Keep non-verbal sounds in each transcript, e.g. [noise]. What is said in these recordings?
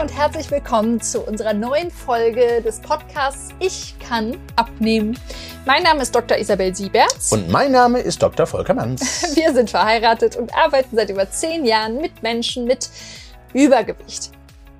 und herzlich willkommen zu unserer neuen Folge des Podcasts Ich kann abnehmen. Mein Name ist Dr. Isabel Sieberts. Und mein Name ist Dr. Volker Manns. [laughs] Wir sind verheiratet und arbeiten seit über zehn Jahren mit Menschen mit Übergewicht.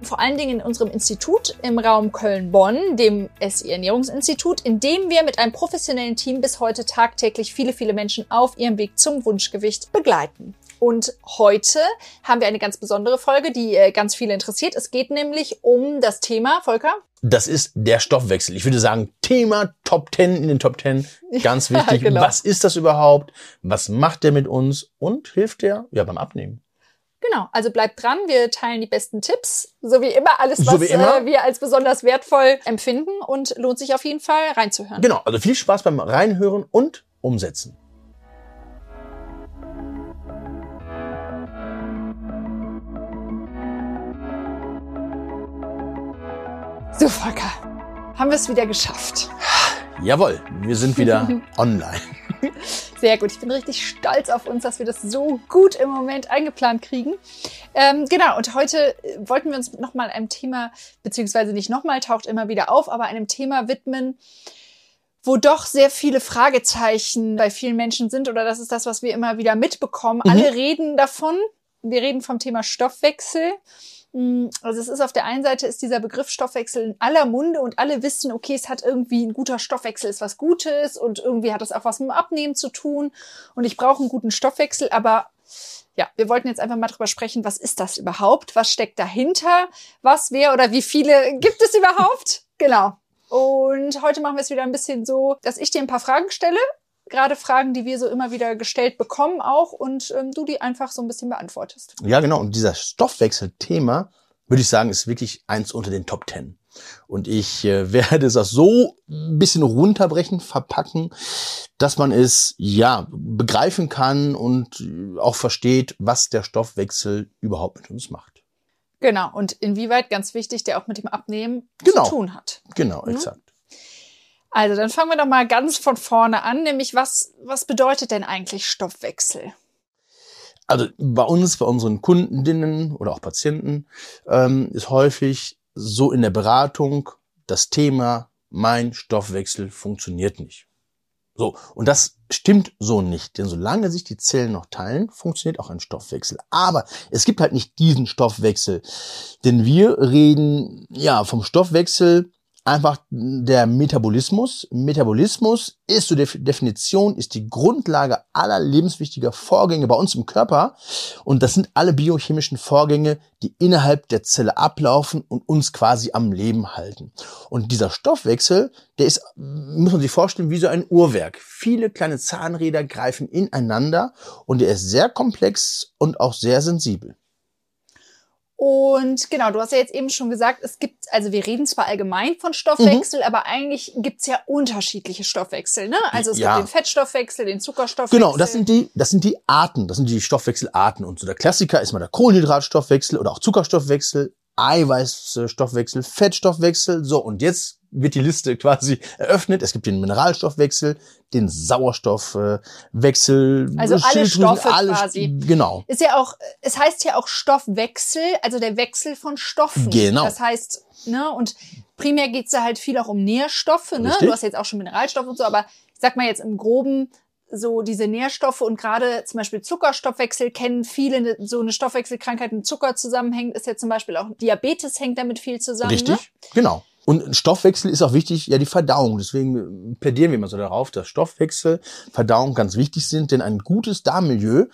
Vor allen Dingen in unserem Institut im Raum Köln-Bonn, dem SI Ernährungsinstitut, in dem wir mit einem professionellen Team bis heute tagtäglich viele, viele Menschen auf ihrem Weg zum Wunschgewicht begleiten. Und heute haben wir eine ganz besondere Folge, die äh, ganz viele interessiert. Es geht nämlich um das Thema, Volker. Das ist der Stoffwechsel. Ich würde sagen, Thema Top 10 in den Top 10. [laughs] Ganz wichtig. genau. Was ist das überhaupt? Was macht der mit uns? Und hilft der ja beim Abnehmen? Genau, also bleibt dran, wir teilen die besten Tipps, so wie immer alles, was so immer. Äh, wir als besonders wertvoll empfinden und lohnt sich auf jeden Fall reinzuhören. Genau, also viel Spaß beim Reinhören und Umsetzen. So, Volker, haben wir es wieder geschafft. Jawohl, wir sind wieder [laughs] online. Sehr gut. Ich bin richtig stolz auf uns, dass wir das so gut im Moment eingeplant kriegen. Ähm, genau. Und heute wollten wir uns nochmal einem Thema, beziehungsweise nicht nochmal, taucht immer wieder auf, aber einem Thema widmen, wo doch sehr viele Fragezeichen bei vielen Menschen sind. Oder das ist das, was wir immer wieder mitbekommen. Mhm. Alle reden davon. Wir reden vom Thema Stoffwechsel. Mm, also es ist auf der einen Seite ist dieser Begriff Stoffwechsel in aller Munde und alle wissen, okay, es hat irgendwie ein guter Stoffwechsel ist was Gutes und irgendwie hat es auch was mit dem Abnehmen zu tun und ich brauche einen guten Stoffwechsel, aber ja, wir wollten jetzt einfach mal drüber sprechen, was ist das überhaupt? Was steckt dahinter? Was, wer oder wie viele gibt es überhaupt? [laughs] genau. Und heute machen wir es wieder ein bisschen so, dass ich dir ein paar Fragen stelle gerade Fragen, die wir so immer wieder gestellt bekommen auch und ähm, du die einfach so ein bisschen beantwortest. Ja, genau. Und dieser Stoffwechselthema, würde ich sagen, ist wirklich eins unter den Top Ten. Und ich äh, [laughs] werde es auch so ein bisschen runterbrechen, verpacken, dass man es ja begreifen kann und auch versteht, was der Stoffwechsel überhaupt mit uns macht. Genau. Und inwieweit, ganz wichtig, der auch mit dem Abnehmen genau. zu tun hat. Genau, mhm. exakt. Also, dann fangen wir doch mal ganz von vorne an, nämlich was, was bedeutet denn eigentlich Stoffwechsel? Also bei uns, bei unseren Kundinnen oder auch Patienten ähm, ist häufig so in der Beratung das Thema, mein Stoffwechsel funktioniert nicht. So, und das stimmt so nicht, denn solange sich die Zellen noch teilen, funktioniert auch ein Stoffwechsel. Aber es gibt halt nicht diesen Stoffwechsel, denn wir reden ja vom Stoffwechsel einfach der Metabolismus. Metabolismus ist so die Definition, ist die Grundlage aller lebenswichtiger Vorgänge bei uns im Körper. Und das sind alle biochemischen Vorgänge, die innerhalb der Zelle ablaufen und uns quasi am Leben halten. Und dieser Stoffwechsel, der ist, muss man sich vorstellen, wie so ein Uhrwerk. Viele kleine Zahnräder greifen ineinander und der ist sehr komplex und auch sehr sensibel. Und genau, du hast ja jetzt eben schon gesagt, es gibt, also wir reden zwar allgemein von Stoffwechsel, mhm. aber eigentlich gibt's ja unterschiedliche Stoffwechsel, ne? Also es ja. gibt den Fettstoffwechsel, den Zuckerstoffwechsel. Genau, das sind die, das sind die Arten, das sind die Stoffwechselarten. Und so der Klassiker ist mal der Kohlenhydratstoffwechsel oder auch Zuckerstoffwechsel, Eiweißstoffwechsel, Fettstoffwechsel. So, und jetzt wird die Liste quasi eröffnet. Es gibt den Mineralstoffwechsel, den Sauerstoffwechsel. Also alle Stoffe alle, quasi. Genau. Ist ja auch, es heißt ja auch Stoffwechsel, also der Wechsel von Stoffen. Genau. Das heißt, ne, und primär geht's da halt viel auch um Nährstoffe, ne? Richtig. Du hast jetzt auch schon Mineralstoffe und so, aber ich sag mal jetzt im Groben, so diese Nährstoffe und gerade zum Beispiel Zuckerstoffwechsel kennen viele, ne, so eine Stoffwechselkrankheit mit Zucker zusammenhängt, ist ja zum Beispiel auch Diabetes hängt damit viel zusammen. Richtig, ne? genau. Und Stoffwechsel ist auch wichtig, ja, die Verdauung. Deswegen plädieren wir immer so darauf, dass Stoffwechsel, Verdauung ganz wichtig sind, denn ein gutes Darmmilieu,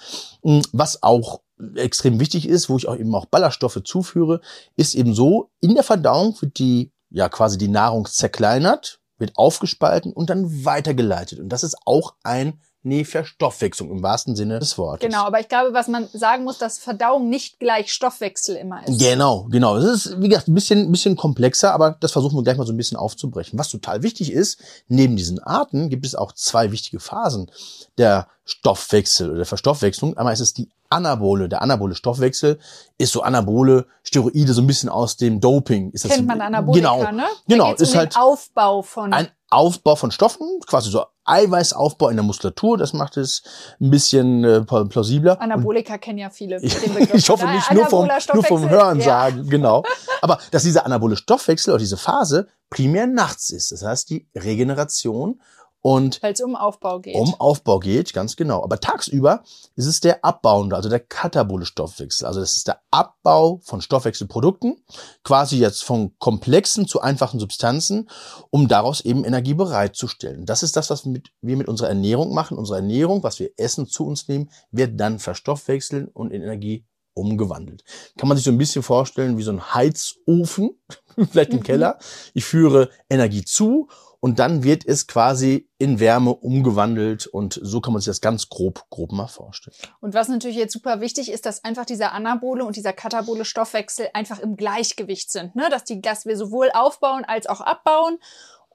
hm, was auch extrem wichtig ist, wo ich auch eben auch Ballaststoffe zuführe, ist eben so, in der Verdauung wird die, ja, quasi die Nahrung zerkleinert, wird aufgespalten und dann weitergeleitet. Und das ist auch ein Verstoffwechslung im wahrsten Sinne des Wortes. Genau, aber ich glaube, was man sagen muss, dass Verdauung nicht gleich Stoffwechsel immer ist. Genau, genau. Das ist, wie gesagt, ein bisschen, ein bisschen komplexer, aber das versuchen wir gleich mal so ein bisschen aufzubrechen. Was total wichtig ist, neben diesen Arten gibt es auch zwei wichtige Phasen der Stoffwechsel oder der Verstoffwechslung. Einmal ist es die Anabole. Der anabole Stoffwechsel ist so Anabole, Steroide, so ein bisschen aus dem Doping. Ist Kennt das, man Anabolika, genau, ne? Genau, ist um halt Aufbau von ein Aufbau von Stoffen, quasi so Eiweißaufbau in der Muskulatur. Das macht es ein bisschen äh, plausibler. Anabolika kennen ja viele. [laughs] ich hoffe nicht nur vom, nur vom Hören ja. sagen, genau. Aber dass dieser anabole Stoffwechsel oder diese Phase primär nachts ist. Das heißt, die Regeneration und weil es um Aufbau geht. Um Aufbau geht, ganz genau. Aber tagsüber ist es der abbauende, also der katabole Stoffwechsel. Also das ist der Abbau von Stoffwechselprodukten, quasi jetzt von komplexen zu einfachen Substanzen, um daraus eben Energie bereitzustellen. Das ist das, was wir mit, wir mit unserer Ernährung machen. Unsere Ernährung, was wir essen, zu uns nehmen, wird dann verstoffwechseln und in Energie umgewandelt. Kann man sich so ein bisschen vorstellen wie so ein Heizofen, [laughs] vielleicht im mhm. Keller. Ich führe Energie zu und dann wird es quasi in Wärme umgewandelt und so kann man sich das ganz grob, grob mal vorstellen. Und was natürlich jetzt super wichtig ist, dass einfach dieser anabole und dieser katabole Stoffwechsel einfach im Gleichgewicht sind, ne? dass die, dass wir sowohl aufbauen als auch abbauen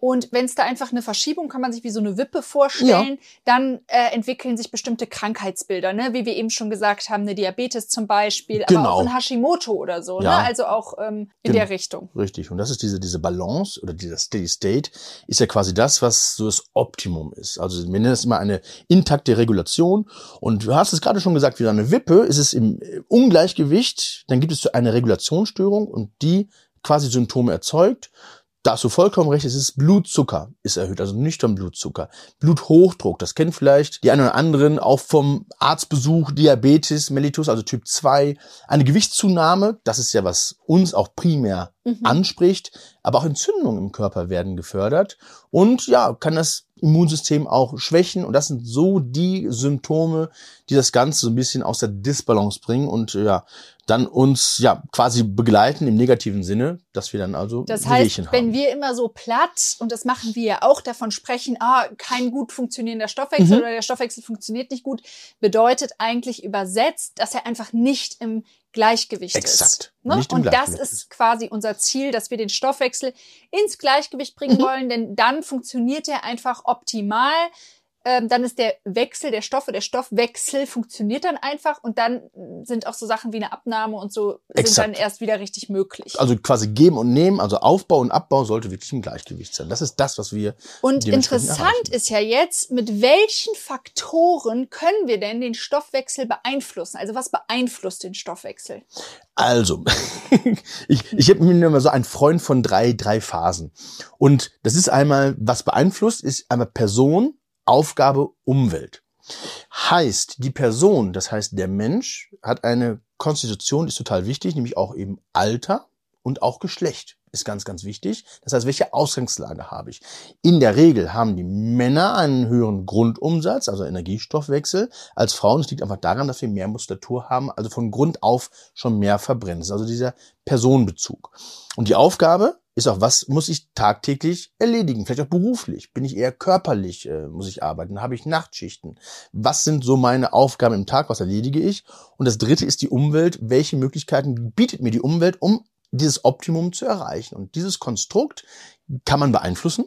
und wenn es da einfach eine Verschiebung, kann man sich wie so eine Wippe vorstellen, ja. dann äh, entwickeln sich bestimmte Krankheitsbilder, ne? wie wir eben schon gesagt haben, eine Diabetes zum Beispiel, genau. aber auch ein Hashimoto oder so, ne? ja. ne? also auch ähm, in genau. der Richtung. Richtig, und das ist diese, diese Balance oder dieser Steady State, ist ja quasi das, was so das Optimum ist. Also wir nennen es immer eine intakte Regulation und du hast es gerade schon gesagt, wie eine Wippe, ist es im Ungleichgewicht, dann gibt es eine Regulationsstörung und die quasi Symptome erzeugt da hast du vollkommen recht, es ist Blutzucker ist erhöht, also nüchtern Blutzucker. Bluthochdruck, das kennen vielleicht die einen oder anderen auch vom Arztbesuch, Diabetes, Mellitus, also Typ 2. Eine Gewichtszunahme, das ist ja was uns auch primär mhm. anspricht, aber auch Entzündungen im Körper werden gefördert und ja, kann das Immunsystem auch schwächen und das sind so die Symptome, die das Ganze so ein bisschen aus der Disbalance bringen und ja, dann uns ja quasi begleiten im negativen Sinne, dass wir dann also Das heißt, haben. wenn wir immer so platt und das machen wir ja auch davon sprechen, ah, kein gut funktionierender Stoffwechsel mhm. oder der Stoffwechsel funktioniert nicht gut, bedeutet eigentlich übersetzt, dass er einfach nicht im Gleichgewicht Exakt. ist. Ne? Nicht und das ist quasi unser Ziel, dass wir den Stoffwechsel ins Gleichgewicht bringen mhm. wollen, denn dann funktioniert er einfach optimal ähm, dann ist der Wechsel der Stoffe, der Stoffwechsel funktioniert dann einfach und dann sind auch so Sachen wie eine Abnahme und so Exakt. sind dann erst wieder richtig möglich. Also quasi geben und nehmen, also Aufbau und Abbau sollte wirklich im Gleichgewicht sein. Das ist das, was wir. Und interessant erreichen. ist ja jetzt, mit welchen Faktoren können wir denn den Stoffwechsel beeinflussen? Also was beeinflusst den Stoffwechsel? Also, [laughs] ich, ich habe mir immer so ein Freund von drei, drei Phasen. Und das ist einmal, was beeinflusst, ist einmal Person, Aufgabe Umwelt. Heißt, die Person, das heißt der Mensch, hat eine Konstitution, ist total wichtig, nämlich auch eben Alter und auch Geschlecht ist ganz, ganz wichtig. Das heißt, welche Ausgangslage habe ich? In der Regel haben die Männer einen höheren Grundumsatz, also Energiestoffwechsel, als Frauen. Es liegt einfach daran, dass wir mehr Muskulatur haben, also von Grund auf schon mehr verbrennen. Das ist also dieser Personenbezug. Und die Aufgabe ist auch, was muss ich tagtäglich erledigen? Vielleicht auch beruflich. Bin ich eher körperlich, äh, muss ich arbeiten? Habe ich Nachtschichten? Was sind so meine Aufgaben im Tag? Was erledige ich? Und das dritte ist die Umwelt. Welche Möglichkeiten bietet mir die Umwelt, um dieses Optimum zu erreichen? Und dieses Konstrukt kann man beeinflussen.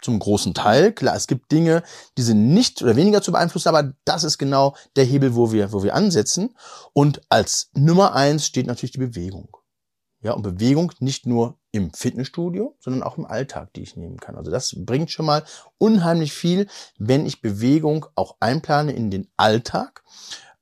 Zum großen Teil. Klar, es gibt Dinge, die sind nicht oder weniger zu beeinflussen, aber das ist genau der Hebel, wo wir, wo wir ansetzen. Und als Nummer eins steht natürlich die Bewegung. Ja, und Bewegung nicht nur im Fitnessstudio, sondern auch im Alltag, die ich nehmen kann. Also das bringt schon mal unheimlich viel, wenn ich Bewegung auch einplane in den Alltag.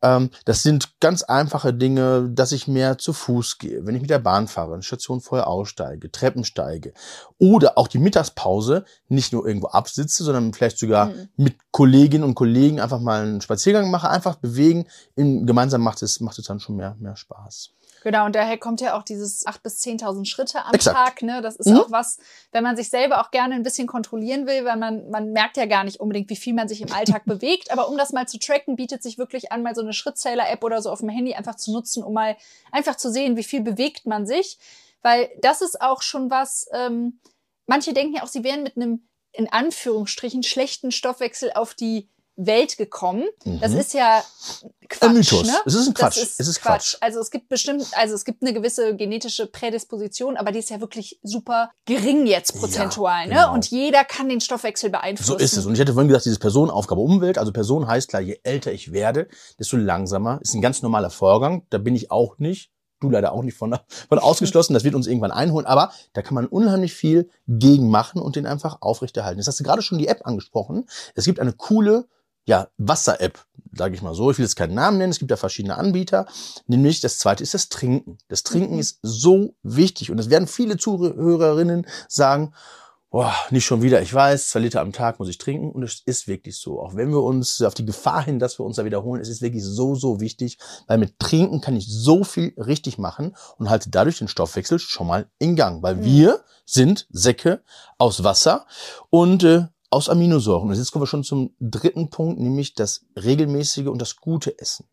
Ähm, das sind ganz einfache Dinge, dass ich mehr zu Fuß gehe, wenn ich mit der Bahn fahre, eine Station vorher aussteige, Treppen steige oder auch die Mittagspause nicht nur irgendwo absitze, sondern vielleicht sogar mhm. mit Kolleginnen und Kollegen einfach mal einen Spaziergang mache, einfach bewegen. Gemeinsam macht es, macht es dann schon mehr, mehr Spaß. Genau, und daher kommt ja auch dieses 8.000 bis 10.000 Schritte am Exakt. Tag. Ne? Das ist mhm. auch was, wenn man sich selber auch gerne ein bisschen kontrollieren will, weil man, man merkt ja gar nicht unbedingt, wie viel man sich im Alltag [laughs] bewegt. Aber um das mal zu tracken, bietet sich wirklich an, mal so eine Schrittzähler-App oder so auf dem Handy einfach zu nutzen, um mal einfach zu sehen, wie viel bewegt man sich. Weil das ist auch schon was, ähm, manche denken ja auch, sie wären mit einem in Anführungsstrichen schlechten Stoffwechsel auf die Welt gekommen. Mhm. Das ist ja Quatsch. Ein Mythos. Ne? Es ist ein Quatsch. Ist es ist Quatsch. Quatsch. Also es gibt bestimmt, also es gibt eine gewisse genetische Prädisposition, aber die ist ja wirklich super gering jetzt prozentual. Ja, ne? genau. ne? Und jeder kann den Stoffwechsel beeinflussen. So ist es. Und ich hätte vorhin gesagt, dieses Personenaufgabe Umwelt. Also Person heißt klar, je älter ich werde, desto langsamer. Ist ein ganz normaler Vorgang. Da bin ich auch nicht du leider auch nicht von, [laughs] von ausgeschlossen. Das wird uns irgendwann einholen. Aber da kann man unheimlich viel gegen machen und den einfach aufrechterhalten. Jetzt hast du gerade schon die App angesprochen. Es gibt eine coole ja, Wasser-App, sage ich mal so. Ich will jetzt keinen Namen nennen, es gibt da verschiedene Anbieter. Nämlich das zweite ist das Trinken. Das Trinken mhm. ist so wichtig und es werden viele Zuhörerinnen sagen, boah, nicht schon wieder, ich weiß, zwei Liter am Tag muss ich trinken und es ist wirklich so. Auch wenn wir uns auf die Gefahr hin, dass wir uns da wiederholen, es ist wirklich so, so wichtig, weil mit Trinken kann ich so viel richtig machen und halte dadurch den Stoffwechsel schon mal in Gang, weil mhm. wir sind Säcke aus Wasser und äh, aus Aminosäuren. Und jetzt kommen wir schon zum dritten Punkt, nämlich das regelmäßige und das gute Essen.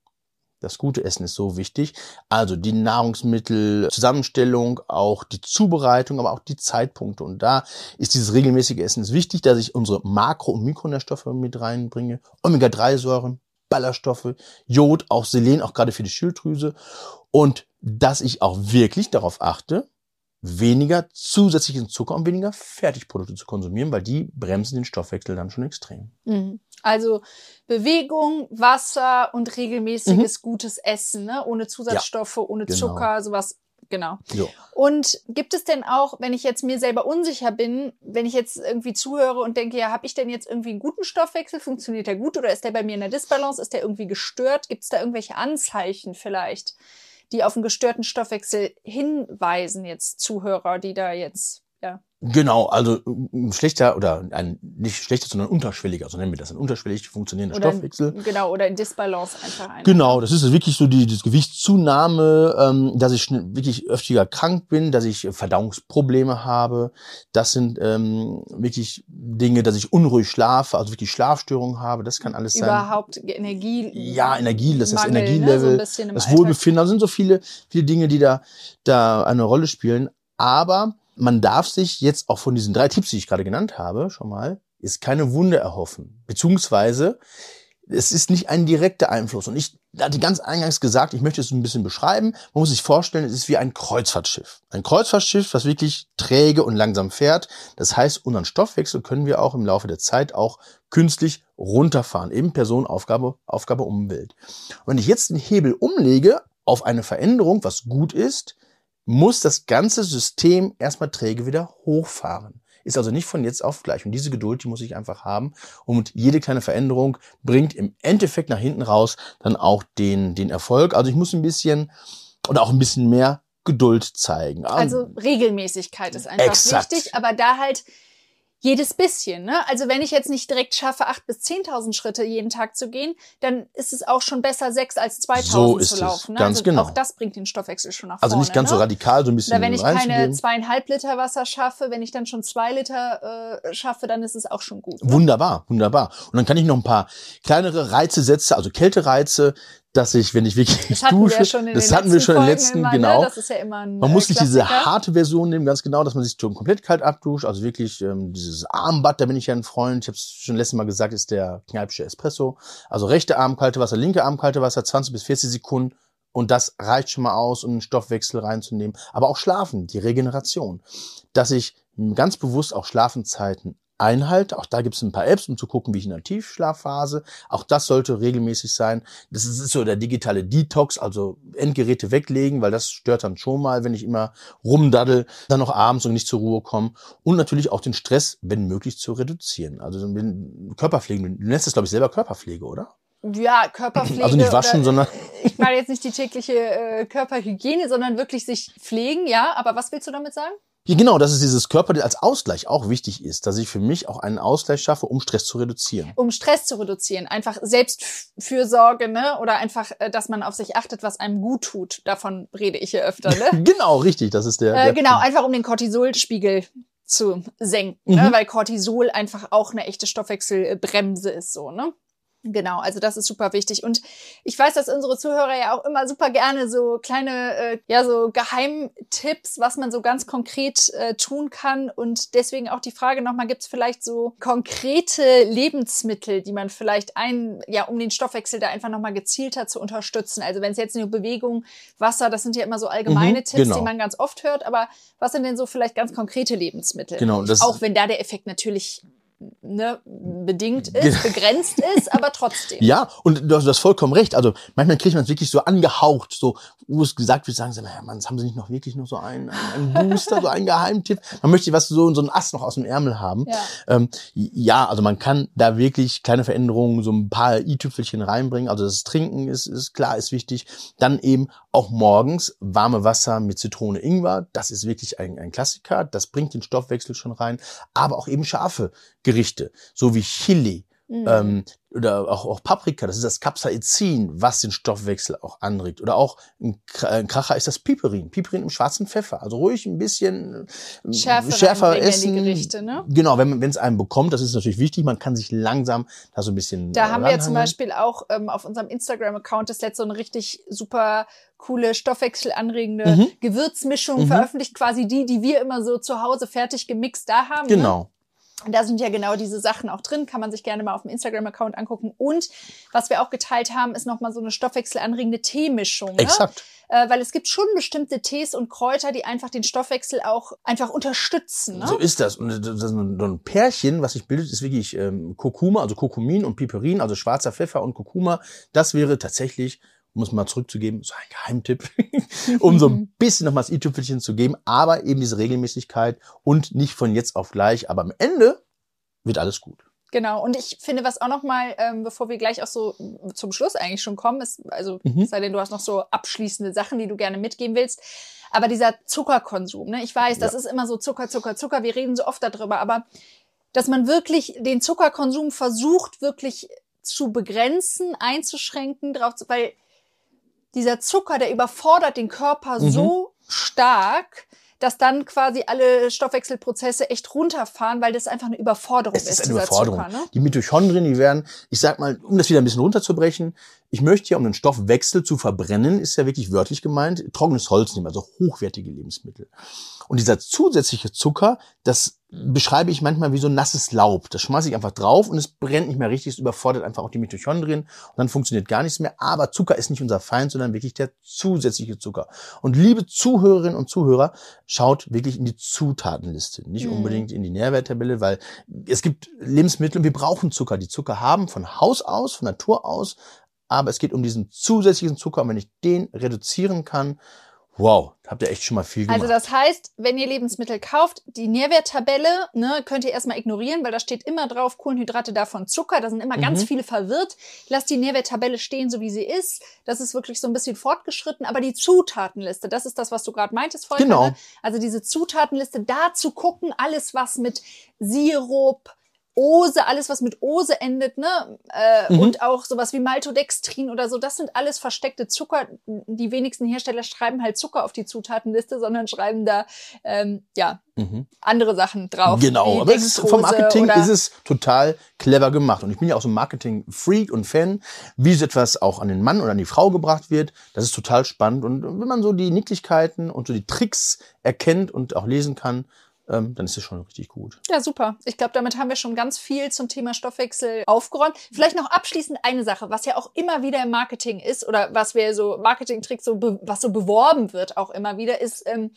Das gute Essen ist so wichtig. Also die Nahrungsmittelzusammenstellung, auch die Zubereitung, aber auch die Zeitpunkte. Und da ist dieses regelmäßige Essen wichtig, dass ich unsere Makro- und Mikronährstoffe mit reinbringe. Omega-3-Säuren, Ballaststoffe, Jod, auch Selen, auch gerade für die Schilddrüse. Und dass ich auch wirklich darauf achte, weniger zusätzlichen Zucker und weniger Fertigprodukte zu konsumieren, weil die bremsen den Stoffwechsel dann schon extrem. Mhm. Also Bewegung, Wasser und regelmäßiges mhm. gutes Essen, ne? ohne Zusatzstoffe, ja, ohne genau. Zucker, sowas. Genau. Jo. Und gibt es denn auch, wenn ich jetzt mir selber unsicher bin, wenn ich jetzt irgendwie zuhöre und denke, ja, habe ich denn jetzt irgendwie einen guten Stoffwechsel? Funktioniert der gut oder ist der bei mir in der Disbalance? Ist der irgendwie gestört? Gibt es da irgendwelche Anzeichen vielleicht? Die auf einen gestörten Stoffwechsel hinweisen, jetzt Zuhörer, die da jetzt, ja. Genau, also ein schlechter oder ein nicht schlechter, sondern unterschwelliger, so nennen wir das, ein unterschwellig funktionierender oder Stoffwechsel. In, genau, oder in Disbalance einfach. Ein. Genau, das ist wirklich so die, die Gewichtszunahme, ähm, dass ich wirklich öfter krank bin, dass ich Verdauungsprobleme habe. Das sind ähm, wirklich Dinge, dass ich unruhig schlafe, also wirklich Schlafstörungen habe. Das kann alles Überhaupt sein. Überhaupt Energie. Ja, Energie, das ist Energielevel, ne? so das Wohlbefinden. Also sind so viele, viele Dinge, die da, da eine Rolle spielen. Aber man darf sich jetzt auch von diesen drei Tipps, die ich gerade genannt habe, schon mal, ist keine Wunde erhoffen. Beziehungsweise, es ist nicht ein direkter Einfluss. Und ich hatte ganz eingangs gesagt, ich möchte es ein bisschen beschreiben. Man muss sich vorstellen, es ist wie ein Kreuzfahrtschiff. Ein Kreuzfahrtschiff, was wirklich träge und langsam fährt. Das heißt, unseren Stoffwechsel können wir auch im Laufe der Zeit auch künstlich runterfahren. Eben Personenaufgabe, Aufgabe Umwelt. Und wenn ich jetzt den Hebel umlege auf eine Veränderung, was gut ist, muss das ganze System erstmal träge wieder hochfahren. Ist also nicht von jetzt auf gleich. Und diese Geduld, die muss ich einfach haben. Und jede kleine Veränderung bringt im Endeffekt nach hinten raus dann auch den, den Erfolg. Also ich muss ein bisschen oder auch ein bisschen mehr Geduld zeigen. Also Regelmäßigkeit ist einfach Exakt. wichtig, aber da halt jedes bisschen. Ne? Also wenn ich jetzt nicht direkt schaffe, acht bis zehntausend Schritte jeden Tag zu gehen, dann ist es auch schon besser, sechs als 2000 so zu laufen. Ne? Ganz also genau. Auch das bringt den Stoffwechsel schon nach vorne. Also nicht ganz ne? so radikal, so ein bisschen. Oder wenn ich keine zweieinhalb Liter Wasser schaffe, wenn ich dann schon zwei Liter äh, schaffe, dann ist es auch schon gut. Ne? Wunderbar, wunderbar. Und dann kann ich noch ein paar kleinere Reize setzen, also Kältereize, dass ich, wenn ich wirklich das [laughs] hatten dusche, wir schon in das hatten wir schon in den letzten, immer, genau. Ne? Das ist ja immer ein, man muss nicht diese Klassiker. harte Version nehmen, ganz genau, dass man sich komplett kalt abduscht, also wirklich ähm, dieses Armbad, da bin ich ja ein Freund, ich habe es schon letztes Mal gesagt, ist der Kneipische Espresso, also rechte Arm kalte Wasser, linke Arm kalte Wasser, 20 bis 40 Sekunden und das reicht schon mal aus, um einen Stoffwechsel reinzunehmen, aber auch schlafen, die Regeneration, dass ich ganz bewusst auch Schlafenzeiten einhalte. Auch da gibt es ein paar Apps, um zu gucken, wie ich in der Tiefschlafphase. Auch das sollte regelmäßig sein. Das ist so der digitale Detox, also Endgeräte weglegen, weil das stört dann schon mal, wenn ich immer rumdaddel, dann noch abends und nicht zur Ruhe komme. Und natürlich auch den Stress, wenn möglich, zu reduzieren. Also Körperpflege, du nennst es, glaube ich, selber Körperpflege, oder? Ja, Körperpflege. Also nicht waschen, oder, sondern. Ich meine jetzt nicht die tägliche äh, Körperhygiene, sondern wirklich sich pflegen, ja. Aber was willst du damit sagen? Ja, genau, dass es dieses Körper als Ausgleich auch wichtig ist, dass ich für mich auch einen Ausgleich schaffe, um Stress zu reduzieren. Um Stress zu reduzieren, einfach Selbstfürsorge, ne? Oder einfach, äh, dass man auf sich achtet, was einem gut tut. Davon rede ich hier öfter, ne? [laughs] genau, richtig, das ist der. Äh, der genau, Punkt. einfach um den Cortisolspiegel zu senken, ne? mhm. ne? weil Cortisol einfach auch eine echte Stoffwechselbremse ist, so, ne? Genau, also das ist super wichtig. Und ich weiß, dass unsere Zuhörer ja auch immer super gerne so kleine, äh, ja, so Geheimtipps, was man so ganz konkret äh, tun kann. Und deswegen auch die Frage nochmal, gibt es vielleicht so konkrete Lebensmittel, die man vielleicht ein, ja, um den Stoffwechsel da einfach nochmal gezielter zu unterstützen? Also wenn es jetzt nur Bewegung, Wasser, das sind ja immer so allgemeine mhm, Tipps, genau. die man ganz oft hört. Aber was sind denn so vielleicht ganz konkrete Lebensmittel? Genau. Das auch wenn da der Effekt natürlich ne, bedingt ist, begrenzt ist, aber trotzdem. [laughs] Ja, und du hast, du hast vollkommen recht. Also manchmal kriegt man es wirklich so angehaucht, so wo es gesagt wird, sagen sie, naja, Mann, haben sie nicht noch wirklich nur so einen, einen Booster, so einen Geheimtipp? Man möchte was so, so ein Ass noch aus dem Ärmel haben. Ja. Ähm, ja, also man kann da wirklich kleine Veränderungen, so ein paar i-Tüpfelchen reinbringen. Also das Trinken ist, ist klar, ist wichtig. Dann eben auch morgens warme Wasser mit Zitrone Ingwer. Das ist wirklich ein, ein Klassiker. Das bringt den Stoffwechsel schon rein. Aber auch eben scharfe Gerichte, so wie Chili. Mhm. Ähm, oder auch, auch Paprika, das ist das Capsaicin, was den Stoffwechsel auch anregt. Oder auch ein Kracher ist das Piperin, Piperin im schwarzen Pfeffer. Also ruhig ein bisschen ähm, schärfer, schärfer essen. Gerichte, ne? Genau, wenn es einem bekommt, das ist natürlich wichtig. Man kann sich langsam da so ein bisschen. Da haben wir ja zum Beispiel auch ähm, auf unserem Instagram-Account das letzte so eine richtig super coole stoffwechselanregende mhm. Gewürzmischung mhm. veröffentlicht, quasi die, die wir immer so zu Hause fertig gemixt da haben. Ne? Genau. Ne? Da sind ja genau diese Sachen auch drin, kann man sich gerne mal auf dem Instagram-Account angucken. Und was wir auch geteilt haben, ist nochmal so eine stoffwechselanregende Teemischung. Ne? Exakt. Äh, weil es gibt schon bestimmte Tees und Kräuter, die einfach den Stoffwechsel auch einfach unterstützen. Ne? So ist das. Und das ist ein Pärchen, was sich bildet, ist wirklich ähm, Kurkuma, also Kurkumin und Piperin, also schwarzer Pfeffer und Kurkuma. Das wäre tatsächlich um es mal zurückzugeben, so ein Geheimtipp, [laughs] um so ein bisschen nochmal das i-Tüpfelchen zu geben, aber eben diese Regelmäßigkeit und nicht von jetzt auf gleich, aber am Ende wird alles gut. Genau, und ich finde, was auch nochmal, ähm, bevor wir gleich auch so zum Schluss eigentlich schon kommen, ist, also mhm. sei denn, du hast noch so abschließende Sachen, die du gerne mitgeben willst, aber dieser Zuckerkonsum, ne? ich weiß, das ist immer so Zucker, Zucker, Zucker, wir reden so oft darüber, aber dass man wirklich den Zuckerkonsum versucht, wirklich zu begrenzen, einzuschränken, drauf zu, weil dieser Zucker, der überfordert den Körper mhm. so stark, dass dann quasi alle Stoffwechselprozesse echt runterfahren, weil das einfach eine Überforderung ist. Es ist eine Überforderung. Zucker, ne? Die Mitochondrien, die werden, ich sag mal, um das wieder ein bisschen runterzubrechen, ich möchte ja, um den Stoffwechsel zu verbrennen, ist ja wirklich wörtlich gemeint, trockenes Holz nehmen, also hochwertige Lebensmittel. Und dieser zusätzliche Zucker, das beschreibe ich manchmal wie so nasses Laub. Das schmeiße ich einfach drauf und es brennt nicht mehr richtig, es überfordert einfach auch die Mitochondrien und dann funktioniert gar nichts mehr. Aber Zucker ist nicht unser Feind, sondern wirklich der zusätzliche Zucker. Und liebe Zuhörerinnen und Zuhörer, schaut wirklich in die Zutatenliste, nicht mhm. unbedingt in die Nährwerttabelle, weil es gibt Lebensmittel und wir brauchen Zucker. Die Zucker haben von Haus aus, von Natur aus, aber es geht um diesen zusätzlichen Zucker und wenn ich den reduzieren kann, Wow, habt ihr echt schon mal viel gemacht. Also das heißt, wenn ihr Lebensmittel kauft, die Nährwerttabelle ne, könnt ihr erstmal ignorieren, weil da steht immer drauf Kohlenhydrate davon Zucker. Da sind immer mhm. ganz viele verwirrt. Lasst die Nährwerttabelle stehen, so wie sie ist. Das ist wirklich so ein bisschen fortgeschritten. Aber die Zutatenliste, das ist das, was du gerade meintest vorhin. Genau. Also diese Zutatenliste, da zu gucken, alles was mit Sirup, Ose, alles was mit Ose endet, ne? Äh, mhm. Und auch sowas wie Maltodextrin oder so, das sind alles versteckte Zucker. Die wenigsten Hersteller schreiben halt Zucker auf die Zutatenliste, sondern schreiben da ähm, ja mhm. andere Sachen drauf. Genau, aber ist, vom Marketing ist es total clever gemacht. Und ich bin ja auch so ein Marketing-Freak und Fan, wie so etwas auch an den Mann oder an die Frau gebracht wird. Das ist total spannend. Und wenn man so die Nicklichkeiten und so die Tricks erkennt und auch lesen kann, ähm, dann ist es schon richtig gut. Ja, super. Ich glaube, damit haben wir schon ganz viel zum Thema Stoffwechsel aufgeräumt. Vielleicht noch abschließend eine Sache, was ja auch immer wieder im Marketing ist oder was wir so Marketing-Tricks so, was so beworben wird auch immer wieder, ist, ähm,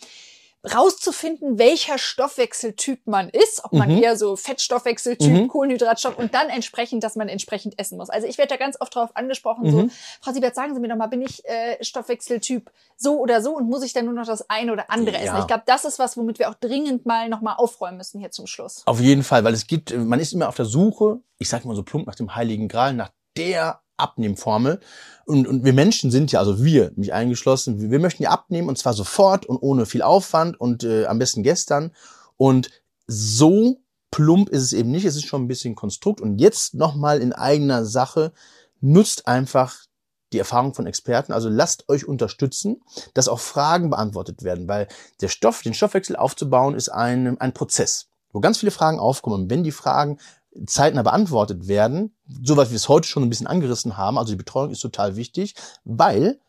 rauszufinden, welcher Stoffwechseltyp man ist, ob man mhm. eher so Fettstoffwechseltyp, mhm. Kohlenhydratstoff und dann entsprechend, dass man entsprechend essen muss. Also ich werde da ganz oft drauf angesprochen, mhm. so, Frau Siebert, sagen Sie mir doch mal, bin ich äh, Stoffwechseltyp so oder so und muss ich dann nur noch das eine oder andere ja. essen? Ich glaube, das ist was, womit wir auch dringend mal nochmal aufräumen müssen hier zum Schluss. Auf jeden Fall, weil es gibt, man ist immer auf der Suche, ich sag mal so plump nach dem Heiligen Gral, nach der Abnehmformel. Und, und wir Menschen sind ja, also wir, mich eingeschlossen, wir, möchten ja abnehmen und zwar sofort und ohne viel Aufwand und äh, am besten gestern. Und so plump ist es eben nicht, es ist schon ein bisschen Konstrukt. Und jetzt nochmal in eigener Sache, nutzt einfach die Erfahrung von Experten. Also lasst euch unterstützen, dass auch Fragen beantwortet werden, weil der Stoff, den Stoffwechsel aufzubauen, ist ein, ein Prozess, wo ganz viele Fragen aufkommen. Und wenn die Fragen zeitnah beantwortet werden, so was wir es heute schon ein bisschen angerissen haben, also die Betreuung ist total wichtig, weil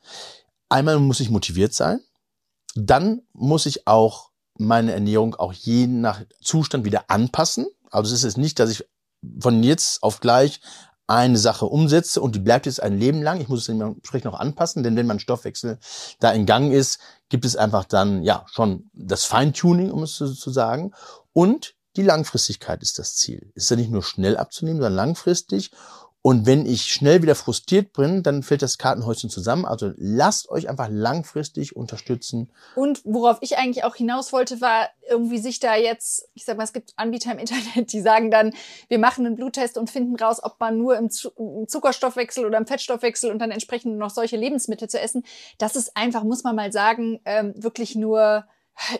einmal muss ich motiviert sein, dann muss ich auch meine Ernährung auch je nach Zustand wieder anpassen. Also es ist nicht, dass ich von jetzt auf gleich eine Sache umsetze und die bleibt jetzt ein Leben lang. Ich muss es entsprechend noch anpassen, denn wenn mein Stoffwechsel da in Gang ist, gibt es einfach dann ja schon das Feintuning, um es zu, zu sagen. Und die Langfristigkeit ist das Ziel. Ist ja nicht nur schnell abzunehmen, sondern langfristig. Und wenn ich schnell wieder frustriert bin, dann fällt das Kartenhäuschen zusammen. Also lasst euch einfach langfristig unterstützen. Und worauf ich eigentlich auch hinaus wollte, war irgendwie sich da jetzt, ich sag mal, es gibt Anbieter im Internet, die sagen dann, wir machen einen Bluttest und finden raus, ob man nur im, Zuckerstoffwechsel oder im Fettstoffwechsel und dann entsprechend noch solche Lebensmittel zu essen. Das ist einfach, muss man mal sagen, ähm, wirklich nur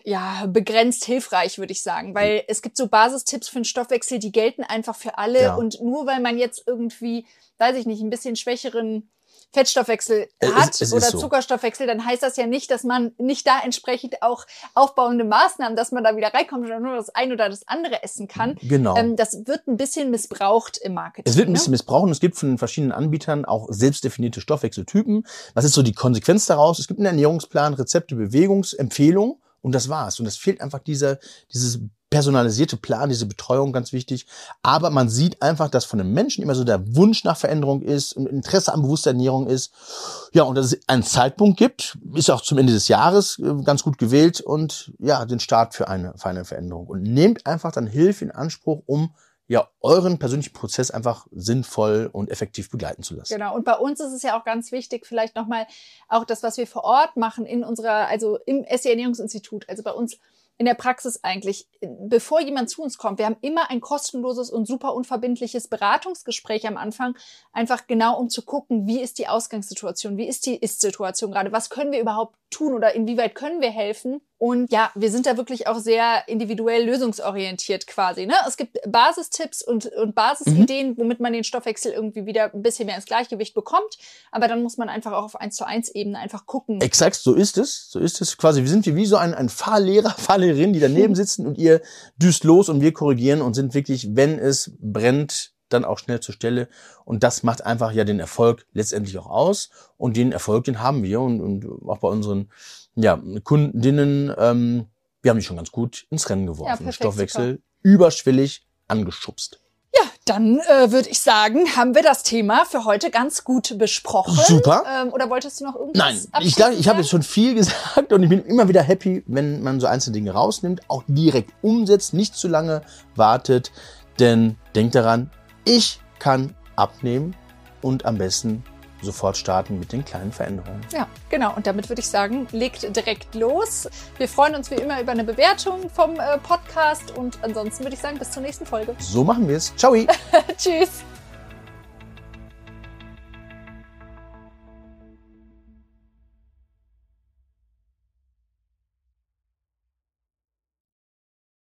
ja, begrenzt hilfreich, würde ich sagen, weil es gibt so Basistipps für den Stoffwechsel, die gelten einfach für alle ja. und nur weil man jetzt irgendwie, weiß ich nicht, ein bisschen schwächeren Fettstoffwechsel hat es, es oder so. Zuckerstoffwechsel, dann heißt das ja nicht, dass man nicht da entsprechend auch aufbauende Maßnahmen, dass man da wieder reinkommt oder nur das eine oder das andere essen kann. Genau. Ähm, das wird ein bisschen missbraucht im Marketing. Es wird ein bisschen ne? missbraucht und es gibt von den verschiedenen Anbietern auch selbstdefinierte Stoffwechseltypen. Was ist so die Konsequenz daraus? Es gibt einen Ernährungsplan, Rezepte, Bewegungsempfehlungen und das war's. Und es fehlt einfach dieser, dieses personalisierte Plan, diese Betreuung, ganz wichtig. Aber man sieht einfach, dass von den Menschen immer so der Wunsch nach Veränderung ist und Interesse an bewusster Ernährung ist. Ja, und dass es einen Zeitpunkt gibt, ist auch zum Ende des Jahres äh, ganz gut gewählt und ja, den Start für eine, für eine Veränderung. Und nehmt einfach dann Hilfe in Anspruch, um ja, euren persönlichen Prozess einfach sinnvoll und effektiv begleiten zu lassen. Genau. Und bei uns ist es ja auch ganz wichtig, vielleicht nochmal auch das, was wir vor Ort machen in unserer, also im SE Ernährungsinstitut, also bei uns in der Praxis eigentlich, bevor jemand zu uns kommt, wir haben immer ein kostenloses und super unverbindliches Beratungsgespräch am Anfang, einfach genau um zu gucken, wie ist die Ausgangssituation, wie ist die Ist-Situation gerade, was können wir überhaupt tun oder inwieweit können wir helfen. Und ja, wir sind da wirklich auch sehr individuell lösungsorientiert quasi. Ne? Es gibt Basistipps und, und Basisideen, mhm. womit man den Stoffwechsel irgendwie wieder ein bisschen mehr ins Gleichgewicht bekommt. Aber dann muss man einfach auch auf 1 zu 1 Ebene einfach gucken. Exakt, so ist es. So ist es quasi. Wir sind wie so ein, ein Fahrlehrer, [laughs] Fahrlehrerin, die daneben [laughs] sitzen und ihr düst los und wir korrigieren und sind wirklich, wenn es brennt, dann auch schnell zur Stelle. Und das macht einfach ja den Erfolg letztendlich auch aus. Und den Erfolg, den haben wir. Und, und auch bei unseren ja, Kundinnen, ähm, wir haben die schon ganz gut ins Rennen geworfen. Ja, perfekt, Stoffwechsel super. überschwellig angeschubst. Ja, dann äh, würde ich sagen, haben wir das Thema für heute ganz gut besprochen. Super. Ähm, oder wolltest du noch irgendwas? Nein, ich glaube, ich habe jetzt schon viel [laughs] gesagt und ich bin immer wieder happy, wenn man so einzelne Dinge rausnimmt, auch direkt umsetzt, nicht zu lange wartet. Denn denkt daran, ich kann abnehmen und am besten sofort starten mit den kleinen Veränderungen. Ja, genau. Und damit würde ich sagen, legt direkt los. Wir freuen uns wie immer über eine Bewertung vom äh, Podcast und ansonsten würde ich sagen, bis zur nächsten Folge. So machen wir es. Ciao. [laughs] Tschüss.